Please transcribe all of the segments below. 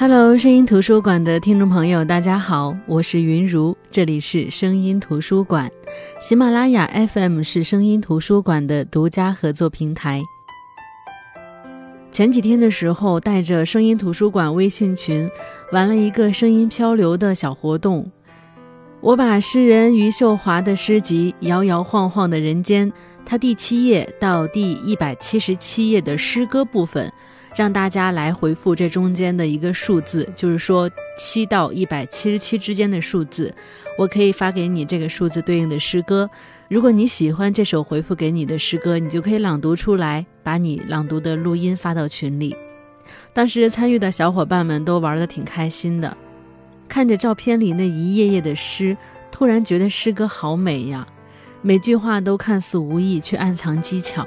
Hello，声音图书馆的听众朋友，大家好，我是云如，这里是声音图书馆，喜马拉雅 FM 是声音图书馆的独家合作平台。前几天的时候，带着声音图书馆微信群玩了一个声音漂流的小活动，我把诗人余秀华的诗集《摇摇晃晃的人间》，它第七页到第一百七十七页的诗歌部分。让大家来回复这中间的一个数字，就是说七到一百七十七之间的数字，我可以发给你这个数字对应的诗歌。如果你喜欢这首回复给你的诗歌，你就可以朗读出来，把你朗读的录音发到群里。当时参与的小伙伴们都玩得挺开心的，看着照片里那一页页的诗，突然觉得诗歌好美呀，每句话都看似无意，却暗藏技巧，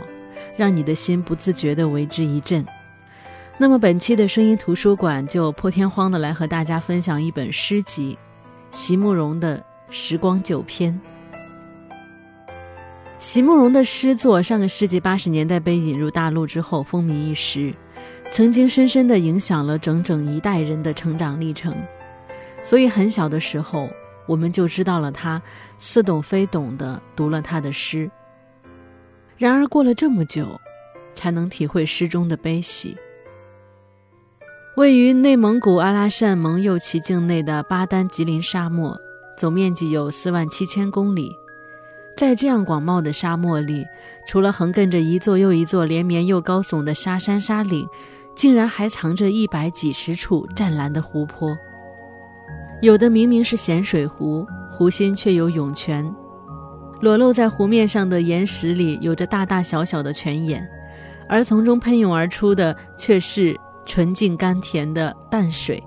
让你的心不自觉地为之一振。那么本期的声音图书馆就破天荒的来和大家分享一本诗集，席慕容的《时光旧篇》。席慕容的诗作上个世纪八十年代被引入大陆之后风靡一时，曾经深深的影响了整整一代人的成长历程。所以很小的时候我们就知道了他，似懂非懂的读了他的诗。然而过了这么久，才能体会诗中的悲喜。位于内蒙古阿拉善盟右旗境内的巴丹吉林沙漠，总面积有四万七千公里。在这样广袤的沙漠里，除了横亘着一座又一座连绵又高耸的沙山沙岭，竟然还藏着一百几十处湛蓝的湖泊。有的明明是咸水湖，湖心却有涌泉。裸露在湖面上的岩石里，有着大大小小的泉眼，而从中喷涌而出的却是。纯净甘甜的淡水。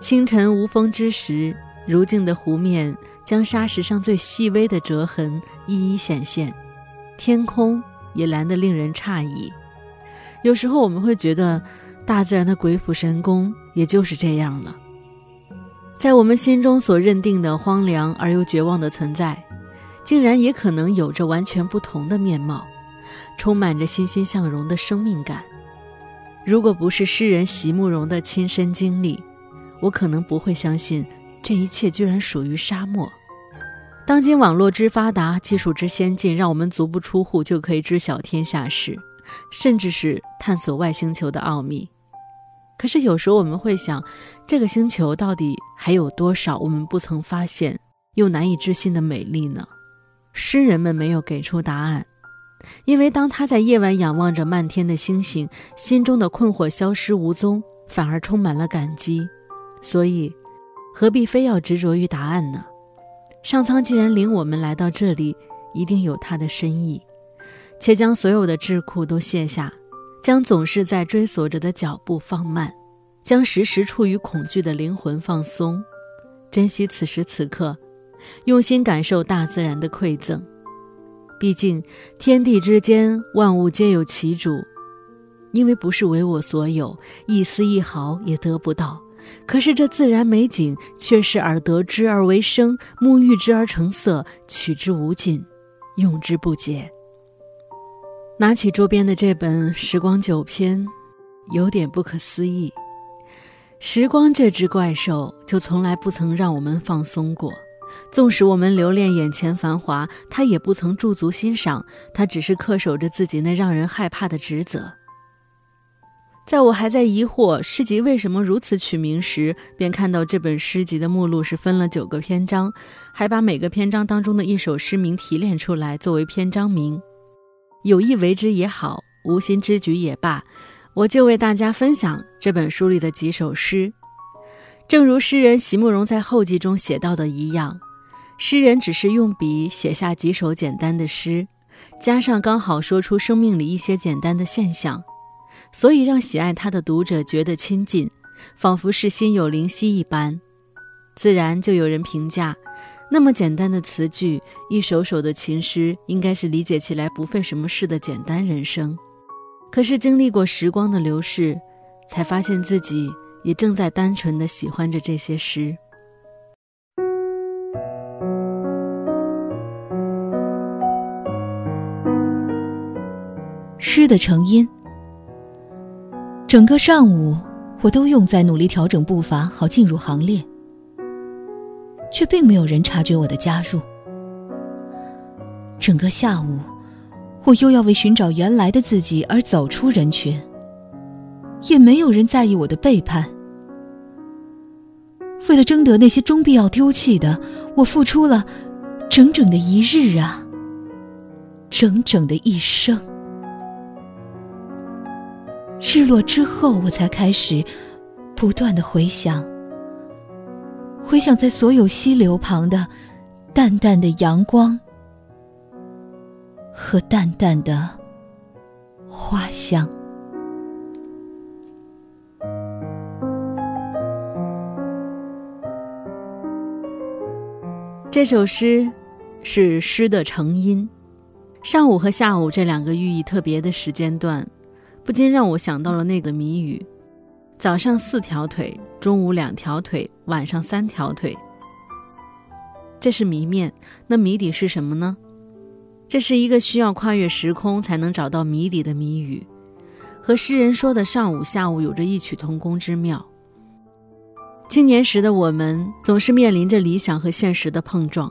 清晨无风之时，如镜的湖面将沙石上最细微的折痕一一显现，天空也蓝得令人诧异。有时候我们会觉得，大自然的鬼斧神工也就是这样了。在我们心中所认定的荒凉而又绝望的存在，竟然也可能有着完全不同的面貌，充满着欣欣向荣的生命感。如果不是诗人席慕容的亲身经历，我可能不会相信这一切居然属于沙漠。当今网络之发达，技术之先进，让我们足不出户就可以知晓天下事，甚至是探索外星球的奥秘。可是有时候我们会想，这个星球到底还有多少我们不曾发现又难以置信的美丽呢？诗人们没有给出答案。因为当他在夜晚仰望着漫天的星星，心中的困惑消失无踪，反而充满了感激。所以，何必非要执着于答案呢？上苍既然领我们来到这里，一定有他的深意。且将所有的桎梏都卸下，将总是在追索着的脚步放慢，将时时处于恐惧的灵魂放松，珍惜此时此刻，用心感受大自然的馈赠。毕竟，天地之间，万物皆有其主。因为不是为我所有，一丝一毫也得不到。可是这自然美景，却是耳得之而为声，目遇之而成色，取之无尽，用之不竭。拿起桌边的这本《时光九篇》，有点不可思议。时光这只怪兽，就从来不曾让我们放松过。纵使我们留恋眼前繁华，他也不曾驻足欣赏，他只是恪守着自己那让人害怕的职责。在我还在疑惑诗集为什么如此取名时，便看到这本诗集的目录是分了九个篇章，还把每个篇章当中的一首诗名提炼出来作为篇章名。有意为之也好，无心之举也罢，我就为大家分享这本书里的几首诗。正如诗人席慕容在后记中写到的一样，诗人只是用笔写下几首简单的诗，加上刚好说出生命里一些简单的现象，所以让喜爱他的读者觉得亲近，仿佛是心有灵犀一般。自然就有人评价，那么简单的词句，一首首的情诗，应该是理解起来不费什么事的简单人生。可是经历过时光的流逝，才发现自己。也正在单纯的喜欢着这些诗。诗的成因。整个上午，我都用在努力调整步伐，好进入行列，却并没有人察觉我的加入。整个下午，我又要为寻找原来的自己而走出人群，也没有人在意我的背叛。为了争得那些终必要丢弃的，我付出了整整的一日啊，整整的一生。日落之后，我才开始不断的回想，回想在所有溪流旁的淡淡的阳光和淡淡的花香。这首诗是诗的成因，上午和下午这两个寓意特别的时间段，不禁让我想到了那个谜语：早上四条腿，中午两条腿，晚上三条腿。这是谜面，那谜底是什么呢？这是一个需要跨越时空才能找到谜底的谜语，和诗人说的上午下午有着异曲同工之妙。青年时的我们总是面临着理想和现实的碰撞，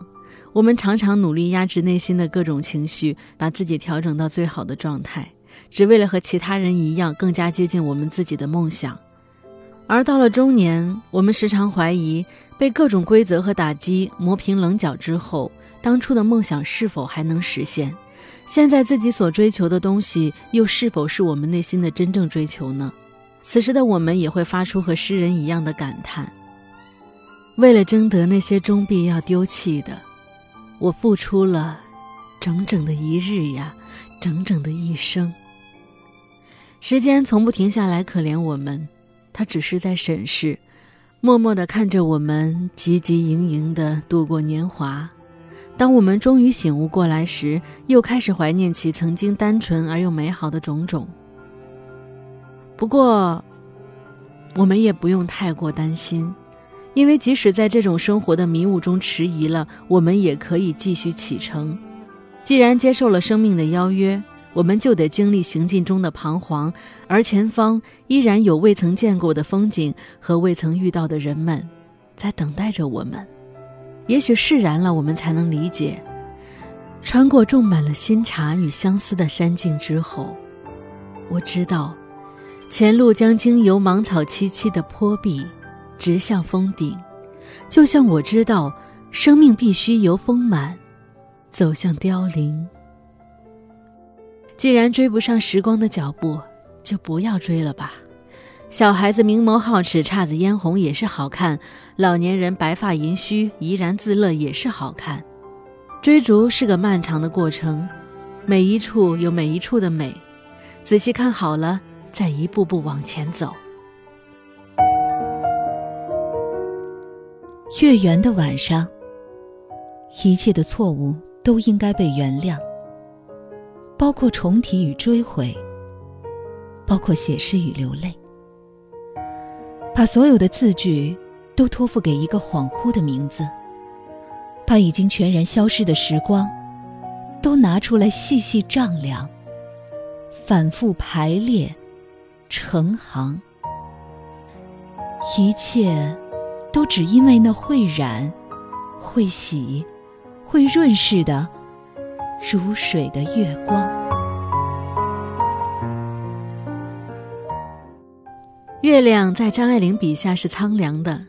我们常常努力压制内心的各种情绪，把自己调整到最好的状态，只为了和其他人一样更加接近我们自己的梦想。而到了中年，我们时常怀疑，被各种规则和打击磨平棱角之后，当初的梦想是否还能实现？现在自己所追求的东西，又是否是我们内心的真正追求呢？此时的我们也会发出和诗人一样的感叹：为了争得那些终必要丢弃的，我付出了整整的一日呀，整整的一生。时间从不停下来可怜我们，它只是在审视，默默地看着我们汲汲营营地度过年华。当我们终于醒悟过来时，又开始怀念起曾经单纯而又美好的种种。不过，我们也不用太过担心，因为即使在这种生活的迷雾中迟疑了，我们也可以继续启程。既然接受了生命的邀约，我们就得经历行进中的彷徨，而前方依然有未曾见过的风景和未曾遇到的人们，在等待着我们。也许释然了，我们才能理解，穿过种满了新茶与相思的山径之后，我知道。前路将经由芒草萋萋的坡壁，直向峰顶，就像我知道，生命必须由丰满走向凋零。既然追不上时光的脚步，就不要追了吧。小孩子明眸皓齿、姹紫嫣红也是好看，老年人白发银须、怡然自乐也是好看。追逐是个漫长的过程，每一处有每一处的美，仔细看好了。在一步步往前走。月圆的晚上，一切的错误都应该被原谅，包括重提与追悔，包括写诗与流泪，把所有的字句都托付给一个恍惚的名字，把已经全然消失的时光都拿出来细细丈量，反复排列。成行，一切都只因为那会染、会洗、会润饰的如水的月光。月亮在张爱玲笔下是苍凉的，《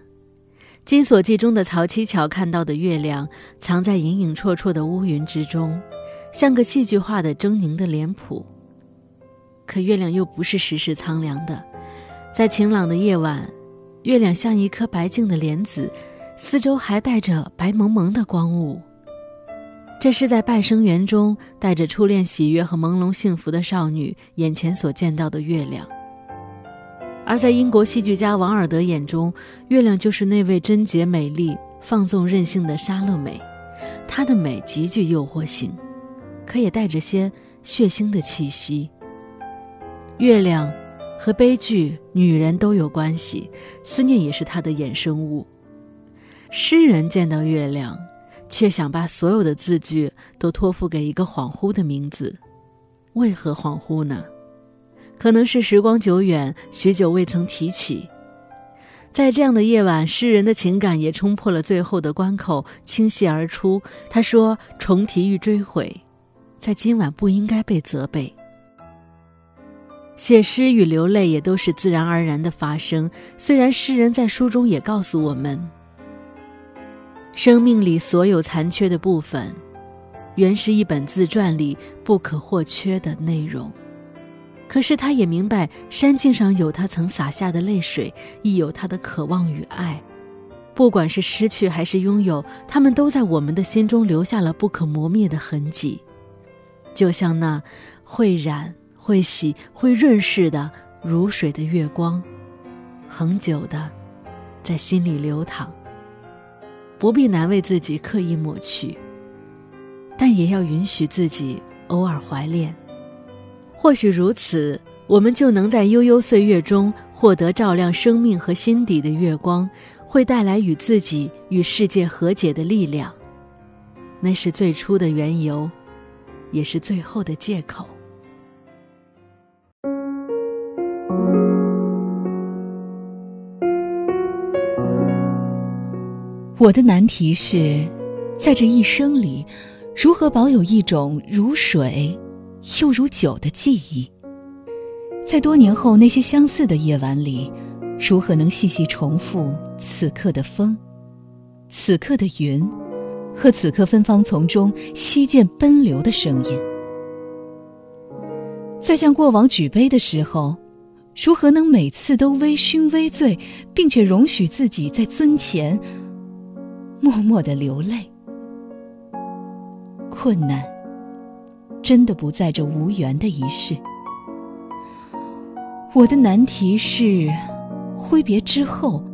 金锁记》中的曹七巧看到的月亮，藏在隐隐绰绰的乌云之中，像个戏剧化的狰狞的脸谱。可月亮又不是时时苍凉的，在晴朗的夜晚，月亮像一颗白净的莲子，四周还带着白蒙蒙的光雾。这是在半生缘中带着初恋喜悦和朦胧幸福的少女眼前所见到的月亮。而在英国戏剧家王尔德眼中，月亮就是那位贞洁美丽、放纵任性的莎乐美，她的美极具诱惑性，可也带着些血腥的气息。月亮和悲剧、女人都有关系，思念也是它的衍生物。诗人见到月亮，却想把所有的字句都托付给一个恍惚的名字。为何恍惚呢？可能是时光久远，许久未曾提起，在这样的夜晚，诗人的情感也冲破了最后的关口，倾泻而出。他说：“重提与追悔，在今晚不应该被责备。写诗与流泪也都是自然而然的发生。虽然诗人在书中也告诉我们，生命里所有残缺的部分，原是一本自传里不可或缺的内容。”可是他也明白，山径上有他曾洒下的泪水，亦有他的渴望与爱。不管是失去还是拥有，他们都在我们的心中留下了不可磨灭的痕迹，就像那会染、会洗、会润湿的如水的月光，恒久的在心里流淌。不必难为自己刻意抹去，但也要允许自己偶尔怀恋。或许如此，我们就能在悠悠岁月中获得照亮生命和心底的月光，会带来与自己与世界和解的力量。那是最初的缘由，也是最后的借口。我的难题是，在这一生里，如何保有一种如水。又如酒的记忆，在多年后那些相似的夜晚里，如何能细细重复此刻的风、此刻的云，和此刻芬芳丛中溪涧奔流的声音？在向过往举杯的时候，如何能每次都微醺微醉，并且容许自己在尊前默默的流泪？困难。真的不在这无缘的一世。我的难题是，挥别之后，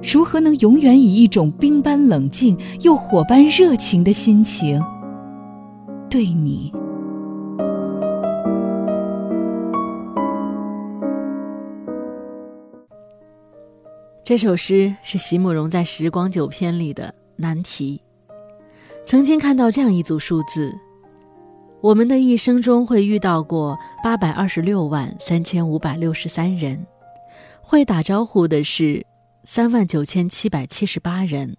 如何能永远以一种冰般冷静又火般热情的心情，对你？这首诗是席慕容在《时光九篇》里的难题。曾经看到这样一组数字。我们的一生中会遇到过八百二十六万三千五百六十三人，会打招呼的是三万九千七百七十八人，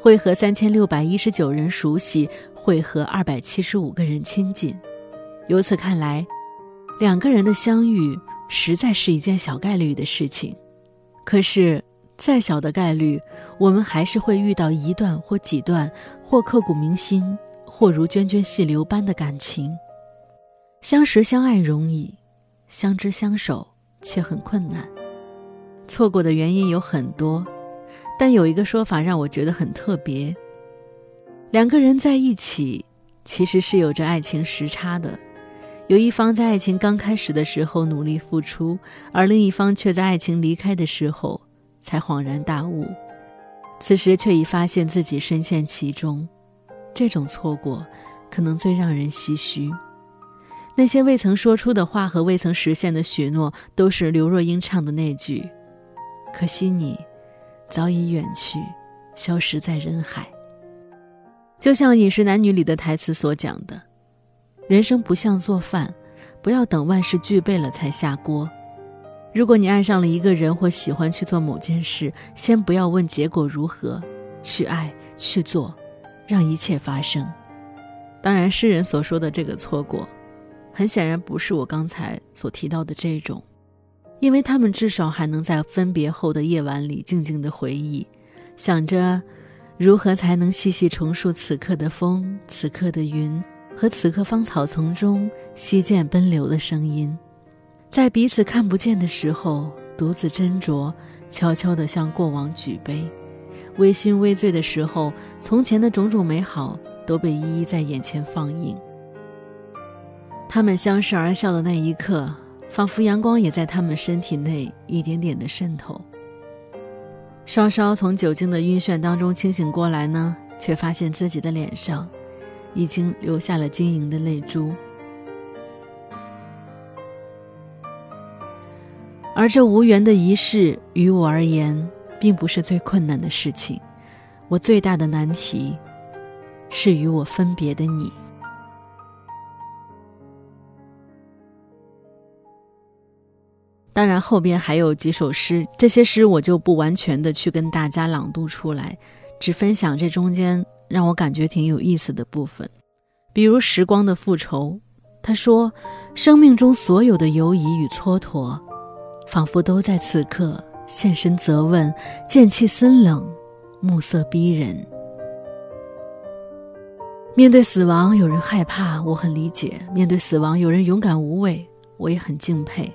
会和三千六百一十九人熟悉，会和二百七十五个人亲近。由此看来，两个人的相遇实在是一件小概率的事情。可是，再小的概率，我们还是会遇到一段或几段，或刻骨铭心。或如涓涓细流般的感情，相识相爱容易，相知相守却很困难。错过的原因有很多，但有一个说法让我觉得很特别：两个人在一起，其实是有着爱情时差的。有一方在爱情刚开始的时候努力付出，而另一方却在爱情离开的时候才恍然大悟，此时却已发现自己深陷其中。这种错过，可能最让人唏嘘。那些未曾说出的话和未曾实现的许诺，都是刘若英唱的那句：“可惜你早已远去，消失在人海。”就像《饮食男女》里的台词所讲的：“人生不像做饭，不要等万事俱备了才下锅。如果你爱上了一个人或喜欢去做某件事，先不要问结果如何，去爱，去做。”让一切发生。当然，诗人所说的这个错过，很显然不是我刚才所提到的这种，因为他们至少还能在分别后的夜晚里静静的回忆，想着如何才能细细重述此刻的风、此刻的云和此刻芳草丛中溪涧奔流的声音，在彼此看不见的时候，独自斟酌，悄悄地向过往举杯。微醺微醉的时候，从前的种种美好都被一一在眼前放映。他们相视而笑的那一刻，仿佛阳光也在他们身体内一点点的渗透。稍稍从酒精的晕眩当中清醒过来呢，却发现自己的脸上已经流下了晶莹的泪珠。而这无缘的仪式，于我而言。并不是最困难的事情，我最大的难题，是与我分别的你。当然后边还有几首诗，这些诗我就不完全的去跟大家朗读出来，只分享这中间让我感觉挺有意思的部分。比如《时光的复仇》，他说：“生命中所有的犹疑与蹉跎，仿佛都在此刻现身责问，剑气森冷，暮色逼人。”面对死亡，有人害怕，我很理解；面对死亡，有人勇敢无畏，我也很敬佩。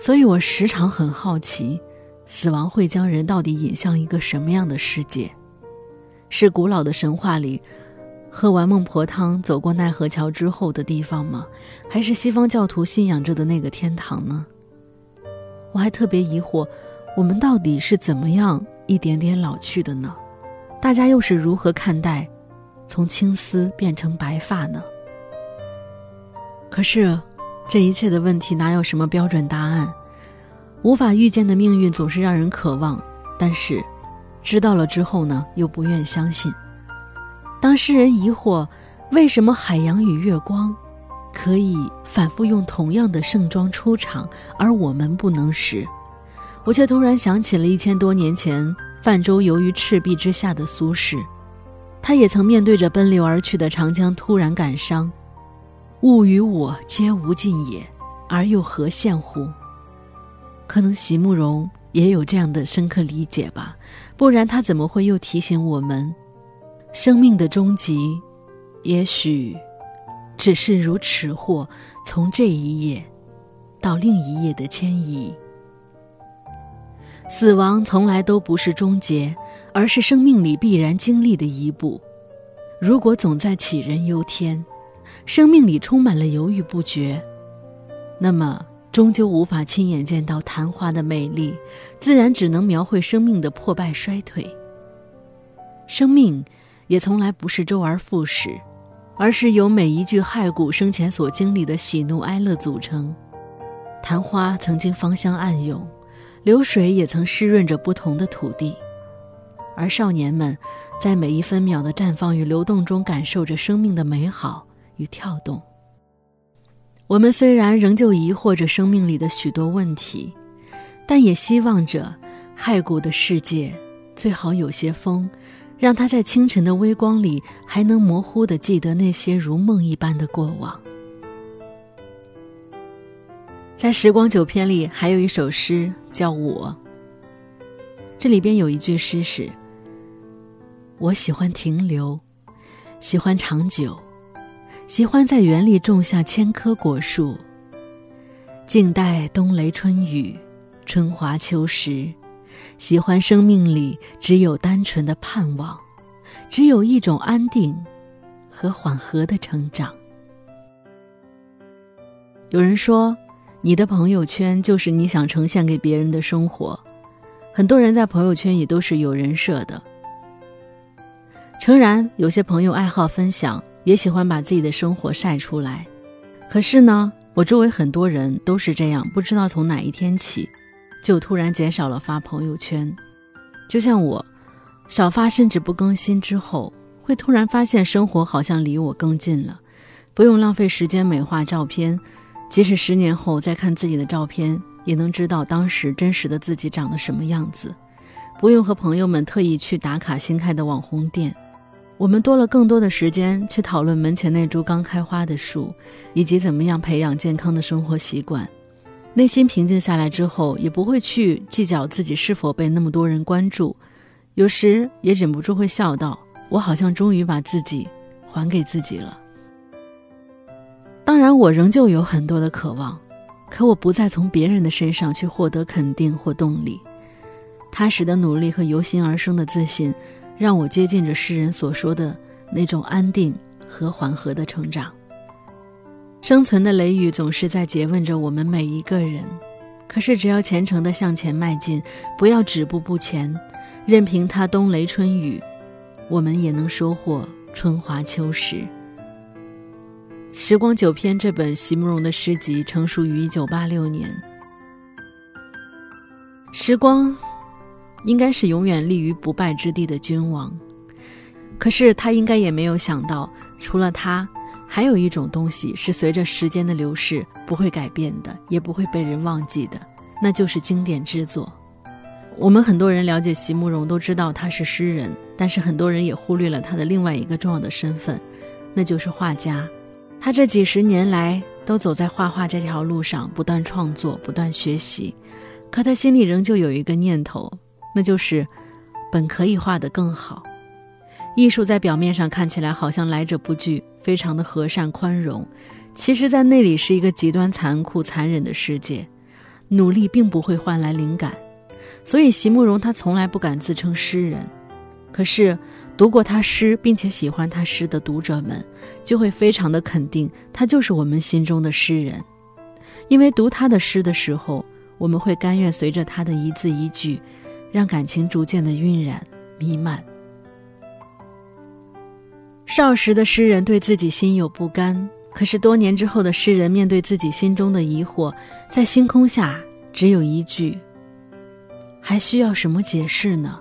所以我时常很好奇，死亡会将人到底引向一个什么样的世界？是古老的神话里，喝完孟婆汤走过奈何桥之后的地方吗？还是西方教徒信仰着的那个天堂呢？我还特别疑惑，我们到底是怎么样一点点老去的呢？大家又是如何看待？从青丝变成白发呢？可是，这一切的问题哪有什么标准答案？无法预见的命运总是让人渴望，但是，知道了之后呢，又不愿相信。当诗人疑惑为什么海洋与月光可以反复用同样的盛装出场，而我们不能时，我却突然想起了一千多年前泛舟游于赤壁之下的苏轼。他也曾面对着奔流而去的长江，突然感伤：“物与我皆无尽也，而又何羡乎？”可能席慕容也有这样的深刻理解吧，不然他怎么会又提醒我们，生命的终极，也许只是如尺货从这一页到另一页的迁移。死亡从来都不是终结。而是生命里必然经历的一步。如果总在杞人忧天，生命里充满了犹豫不决，那么终究无法亲眼见到昙花的美丽，自然只能描绘生命的破败衰退。生命也从来不是周而复始，而是由每一具骸骨生前所经历的喜怒哀乐组成。昙花曾经芳香暗涌，流水也曾湿润着不同的土地。而少年们，在每一分秒的绽放与流动中，感受着生命的美好与跳动。我们虽然仍旧疑惑着生命里的许多问题，但也希望着骸骨的世界最好有些风，让他在清晨的微光里还能模糊的记得那些如梦一般的过往。在《时光九篇》里，还有一首诗叫《我》，这里边有一句诗是。我喜欢停留，喜欢长久，喜欢在园里种下千棵果树，静待冬雷春雨，春华秋实。喜欢生命里只有单纯的盼望，只有一种安定和缓和的成长。有人说，你的朋友圈就是你想呈现给别人的生活。很多人在朋友圈也都是有人设的。诚然，有些朋友爱好分享，也喜欢把自己的生活晒出来。可是呢，我周围很多人都是这样，不知道从哪一天起，就突然减少了发朋友圈。就像我，少发甚至不更新之后，会突然发现生活好像离我更近了，不用浪费时间美化照片，即使十年后再看自己的照片，也能知道当时真实的自己长得什么样子。不用和朋友们特意去打卡新开的网红店。我们多了更多的时间去讨论门前那株刚开花的树，以及怎么样培养健康的生活习惯。内心平静下来之后，也不会去计较自己是否被那么多人关注。有时也忍不住会笑道：“我好像终于把自己还给自己了。”当然，我仍旧有很多的渴望，可我不再从别人的身上去获得肯定或动力。踏实的努力和由心而生的自信。让我接近着世人所说的那种安定和缓和的成长。生存的雷雨总是在诘问着我们每一个人，可是只要虔诚的向前迈进，不要止步不前，任凭它冬雷春雨，我们也能收获春华秋实。《时光九篇》这本席慕容的诗集成书于一九八六年，时光。应该是永远立于不败之地的君王，可是他应该也没有想到，除了他，还有一种东西是随着时间的流逝不会改变的，也不会被人忘记的，那就是经典之作。我们很多人了解席慕容，都知道他是诗人，但是很多人也忽略了他的另外一个重要的身份，那就是画家。他这几十年来都走在画画这条路上，不断创作，不断学习。可他心里仍旧有一个念头，那就是本可以画得更好。艺术在表面上看起来好像来者不拒，非常的和善宽容，其实，在那里是一个极端残酷、残忍的世界。努力并不会换来灵感。所以，席慕容他从来不敢自称诗人，可是读过他诗并且喜欢他诗的读者们，就会非常的肯定他就是我们心中的诗人，因为读他的诗的时候，我们会甘愿随着他的一字一句，让感情逐渐的晕染弥漫。少时的诗人对自己心有不甘，可是多年之后的诗人面对自己心中的疑惑，在星空下只有一句。还需要什么解释呢？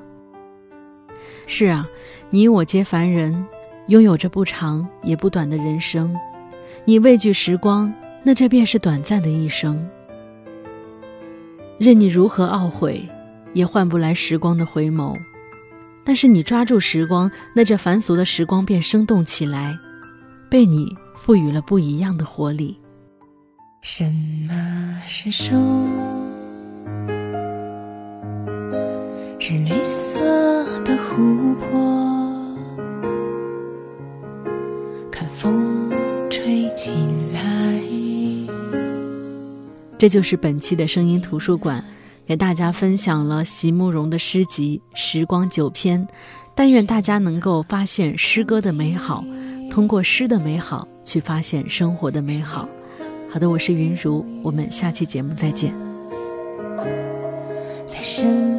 是啊，你我皆凡人，拥有着不长也不短的人生。你畏惧时光，那这便是短暂的一生。任你如何懊悔，也换不来时光的回眸。但是你抓住时光，那这凡俗的时光便生动起来，被你赋予了不一样的活力。什么是树？是绿色的湖泊，看风吹起来。这就是本期的声音图书馆，给大家分享了席慕容的诗集《时光九篇》。但愿大家能够发现诗歌的美好，通过诗的美好去发现生活的美好。好的，我是云如，我们下期节目再见。在身